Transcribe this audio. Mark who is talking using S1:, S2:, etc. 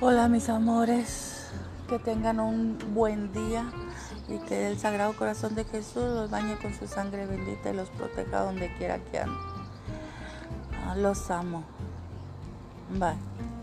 S1: Hola mis amores, que tengan un buen día y que el Sagrado Corazón de Jesús los bañe con su sangre bendita y los proteja donde quiera que anden. Ah, los amo. Bye.